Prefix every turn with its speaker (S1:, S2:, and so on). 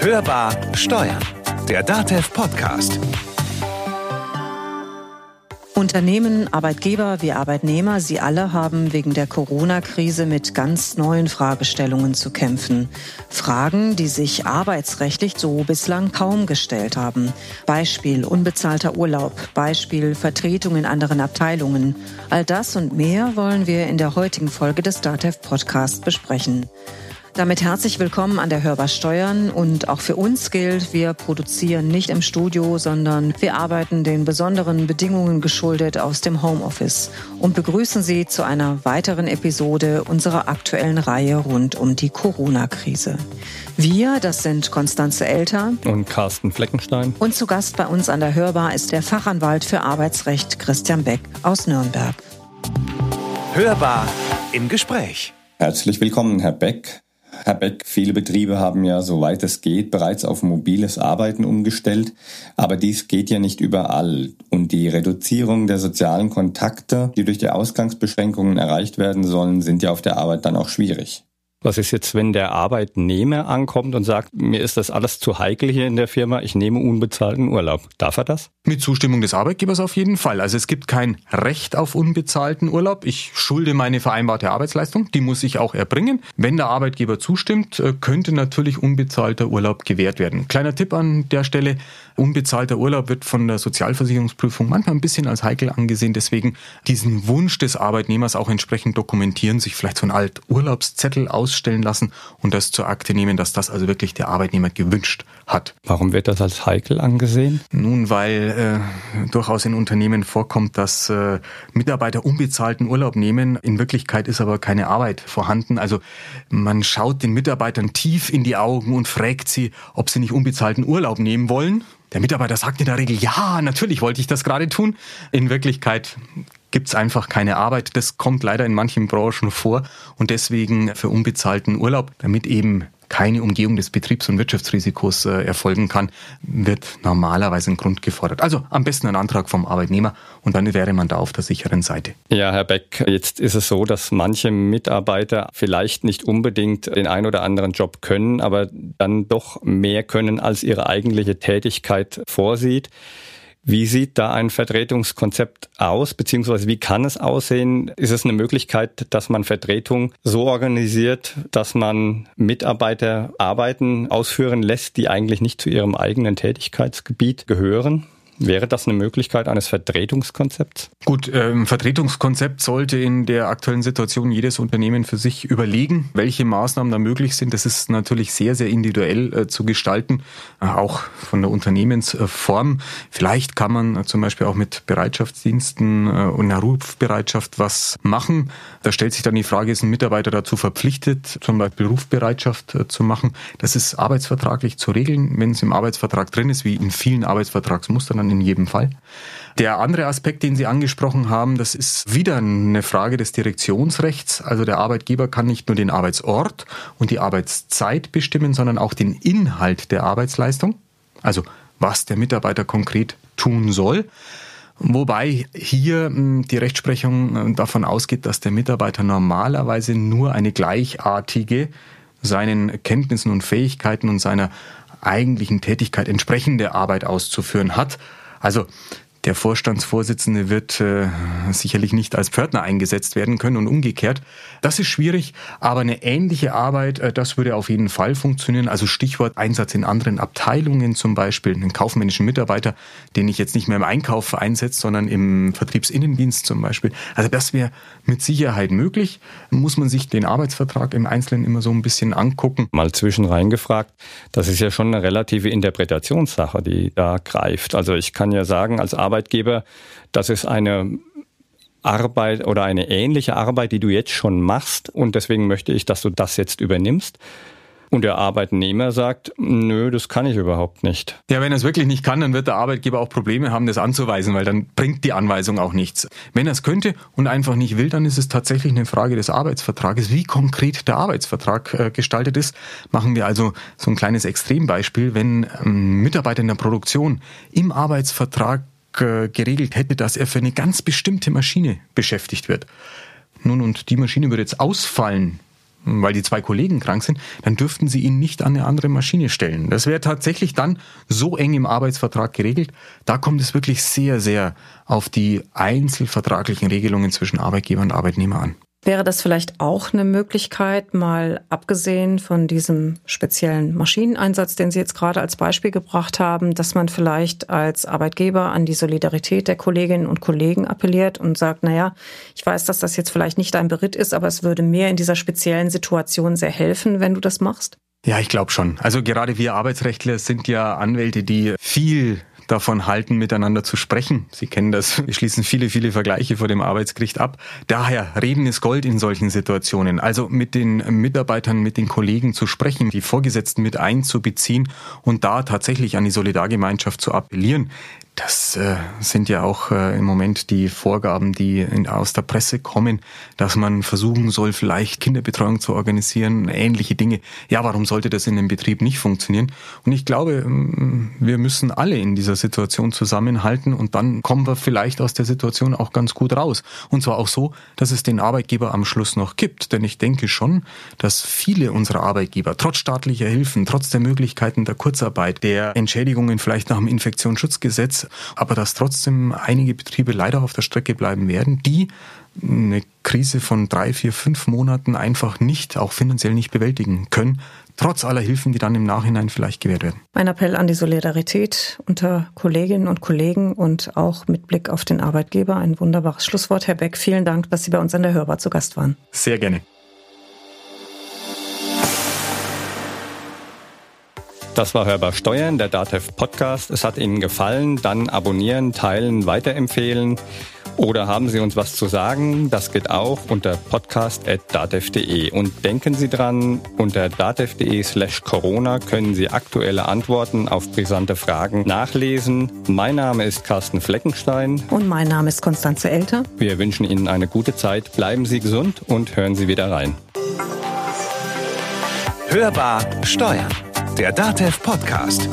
S1: Hörbar Steuern, der DATEV Podcast.
S2: Unternehmen, Arbeitgeber wie Arbeitnehmer, sie alle haben wegen der Corona-Krise mit ganz neuen Fragestellungen zu kämpfen. Fragen, die sich arbeitsrechtlich so bislang kaum gestellt haben. Beispiel unbezahlter Urlaub, Beispiel Vertretung in anderen Abteilungen. All das und mehr wollen wir in der heutigen Folge des DATEV Podcast besprechen. Damit herzlich willkommen an der Hörbar Steuern und auch für uns gilt, wir produzieren nicht im Studio, sondern wir arbeiten den besonderen Bedingungen geschuldet aus dem Homeoffice und begrüßen Sie zu einer weiteren Episode unserer aktuellen Reihe rund um die Corona-Krise. Wir, das sind Konstanze Elter
S3: und Carsten Fleckenstein.
S2: Und zu Gast bei uns an der Hörbar ist der Fachanwalt für Arbeitsrecht Christian Beck aus Nürnberg.
S1: Hörbar im Gespräch.
S4: Herzlich willkommen, Herr Beck. Herr Beck, viele Betriebe haben ja, soweit es geht, bereits auf mobiles Arbeiten umgestellt. Aber dies geht ja nicht überall. Und die Reduzierung der sozialen Kontakte, die durch die Ausgangsbeschränkungen erreicht werden sollen, sind ja auf der Arbeit dann auch schwierig.
S3: Was ist jetzt, wenn der Arbeitnehmer ankommt und sagt, mir ist das alles zu heikel hier in der Firma, ich nehme unbezahlten Urlaub? Darf er das?
S5: Mit Zustimmung des Arbeitgebers auf jeden Fall. Also es gibt kein Recht auf unbezahlten Urlaub. Ich schulde meine vereinbarte Arbeitsleistung, die muss ich auch erbringen. Wenn der Arbeitgeber zustimmt, äh, könnte natürlich unbezahlter Urlaub gewährt werden. Kleiner Tipp an der Stelle, unbezahlter Urlaub wird von der Sozialversicherungsprüfung manchmal ein bisschen als heikel angesehen. Deswegen diesen Wunsch des Arbeitnehmers auch entsprechend dokumentieren, sich vielleicht so ein alt Urlaubszettel aus ausstellen lassen und das zur Akte nehmen, dass das also wirklich der Arbeitnehmer gewünscht hat.
S3: Warum wird das als heikel angesehen?
S5: Nun, weil äh, durchaus in Unternehmen vorkommt, dass äh, Mitarbeiter unbezahlten Urlaub nehmen. In Wirklichkeit ist aber keine Arbeit vorhanden. Also man schaut den Mitarbeitern tief in die Augen und fragt sie, ob sie nicht unbezahlten Urlaub nehmen wollen. Der Mitarbeiter sagt in der Regel, ja, natürlich wollte ich das gerade tun. In Wirklichkeit gibt es einfach keine Arbeit. Das kommt leider in manchen Branchen vor und deswegen für unbezahlten Urlaub, damit eben keine Umgehung des Betriebs- und Wirtschaftsrisikos äh, erfolgen kann, wird normalerweise ein Grund gefordert. Also am besten ein Antrag vom Arbeitnehmer und dann wäre man da auf der sicheren Seite.
S3: Ja, Herr Beck, jetzt ist es so, dass manche Mitarbeiter vielleicht nicht unbedingt den ein oder anderen Job können, aber dann doch mehr können, als ihre eigentliche Tätigkeit vorsieht. Wie sieht da ein Vertretungskonzept aus, beziehungsweise wie kann es aussehen? Ist es eine Möglichkeit, dass man Vertretung so organisiert, dass man Mitarbeiter Arbeiten ausführen lässt, die eigentlich nicht zu ihrem eigenen Tätigkeitsgebiet gehören? Wäre das eine Möglichkeit eines Vertretungskonzepts?
S5: Gut, ähm, Vertretungskonzept sollte in der aktuellen Situation jedes Unternehmen für sich überlegen, welche Maßnahmen da möglich sind. Das ist natürlich sehr, sehr individuell äh, zu gestalten, äh, auch von der Unternehmensform. Vielleicht kann man äh, zum Beispiel auch mit Bereitschaftsdiensten äh, und einer Rufbereitschaft was machen. Da stellt sich dann die Frage, ist ein Mitarbeiter dazu verpflichtet, zum Beispiel Rufbereitschaft äh, zu machen? Das ist arbeitsvertraglich zu regeln. Wenn es im Arbeitsvertrag drin ist, wie in vielen Arbeitsvertragsmustern, in jedem Fall. Der andere Aspekt, den Sie angesprochen haben, das ist wieder eine Frage des Direktionsrechts. Also der Arbeitgeber kann nicht nur den Arbeitsort und die Arbeitszeit bestimmen, sondern auch den Inhalt der Arbeitsleistung. Also was der Mitarbeiter konkret tun soll. Wobei hier hm, die Rechtsprechung hm, davon ausgeht, dass der Mitarbeiter normalerweise nur eine gleichartige seinen Kenntnissen und Fähigkeiten und seiner eigentlichen Tätigkeit entsprechende Arbeit auszuführen hat. Also der Vorstandsvorsitzende wird äh, sicherlich nicht als Pförtner eingesetzt werden können und umgekehrt. Das ist schwierig, aber eine ähnliche Arbeit, äh, das würde auf jeden Fall funktionieren. Also Stichwort Einsatz in anderen Abteilungen zum Beispiel, einen kaufmännischen Mitarbeiter, den ich jetzt nicht mehr im Einkauf einsetze, sondern im Vertriebsinnendienst zum Beispiel. Also das wäre mit Sicherheit möglich. Muss man sich den Arbeitsvertrag im Einzelnen immer so ein bisschen angucken.
S3: Mal zwischen reingefragt, das ist ja schon eine relative Interpretationssache, die da greift. Also ich kann ja sagen, als Arbeitgeber Arbeitgeber, das ist eine Arbeit oder eine ähnliche Arbeit, die du jetzt schon machst und deswegen möchte ich, dass du das jetzt übernimmst. Und der Arbeitnehmer sagt, nö, das kann ich überhaupt nicht.
S5: Ja, wenn er es wirklich nicht kann, dann wird der Arbeitgeber auch Probleme haben, das anzuweisen, weil dann bringt die Anweisung auch nichts. Wenn er es könnte und einfach nicht will, dann ist es tatsächlich eine Frage des Arbeitsvertrages, wie konkret der Arbeitsvertrag äh, gestaltet ist. Machen wir also so ein kleines Extrembeispiel. Wenn ein ähm, Mitarbeiter in der Produktion im Arbeitsvertrag geregelt hätte, dass er für eine ganz bestimmte Maschine beschäftigt wird. Nun, und die Maschine würde jetzt ausfallen, weil die zwei Kollegen krank sind, dann dürften sie ihn nicht an eine andere Maschine stellen. Das wäre tatsächlich dann so eng im Arbeitsvertrag geregelt. Da kommt es wirklich sehr, sehr auf die einzelvertraglichen Regelungen zwischen Arbeitgeber und Arbeitnehmer an.
S6: Wäre das vielleicht auch eine Möglichkeit, mal abgesehen von diesem speziellen Maschineneinsatz, den Sie jetzt gerade als Beispiel gebracht haben, dass man vielleicht als Arbeitgeber an die Solidarität der Kolleginnen und Kollegen appelliert und sagt, naja, ich weiß, dass das jetzt vielleicht nicht dein Beritt ist, aber es würde mir in dieser speziellen Situation sehr helfen, wenn du das machst?
S5: Ja, ich glaube schon. Also gerade wir Arbeitsrechtler sind ja Anwälte, die viel davon halten, miteinander zu sprechen. Sie kennen das. Wir schließen viele, viele Vergleiche vor dem Arbeitsgericht ab. Daher, reden ist Gold in solchen Situationen. Also mit den Mitarbeitern, mit den Kollegen zu sprechen, die Vorgesetzten mit einzubeziehen und da tatsächlich an die Solidargemeinschaft zu appellieren. Das äh, sind ja auch äh, im Moment die Vorgaben, die in, aus der Presse kommen, dass man versuchen soll, vielleicht Kinderbetreuung zu organisieren, ähnliche Dinge. Ja, warum sollte das in dem Betrieb nicht funktionieren? Und ich glaube, mm, wir müssen alle in dieser Situation zusammenhalten und dann kommen wir vielleicht aus der Situation auch ganz gut raus. Und zwar auch so, dass es den Arbeitgeber am Schluss noch gibt. Denn ich denke schon, dass viele unserer Arbeitgeber trotz staatlicher Hilfen, trotz der Möglichkeiten der Kurzarbeit, der Entschädigungen vielleicht nach dem Infektionsschutzgesetz aber dass trotzdem einige Betriebe leider auf der Strecke bleiben werden, die eine Krise von drei, vier, fünf Monaten einfach nicht, auch finanziell nicht bewältigen können, trotz aller Hilfen, die dann im Nachhinein vielleicht gewährt werden.
S6: Ein Appell an die Solidarität unter Kolleginnen und Kollegen und auch mit Blick auf den Arbeitgeber. Ein wunderbares Schlusswort, Herr Beck. Vielen Dank, dass Sie bei uns an der Hörbar zu Gast waren.
S5: Sehr gerne.
S3: Das war Hörbar Steuern, der DATEV Podcast. Es hat Ihnen gefallen, dann abonnieren, teilen, weiterempfehlen. Oder haben Sie uns was zu sagen? Das geht auch unter podcast.datev.de. Und denken Sie dran, unter datev.de slash Corona können Sie aktuelle Antworten auf brisante Fragen nachlesen. Mein Name ist Carsten Fleckenstein.
S6: Und mein Name ist Konstanze Elter.
S3: Wir wünschen Ihnen eine gute Zeit. Bleiben Sie gesund und hören Sie wieder rein.
S1: Hörbar Steuern der DATEV Podcast.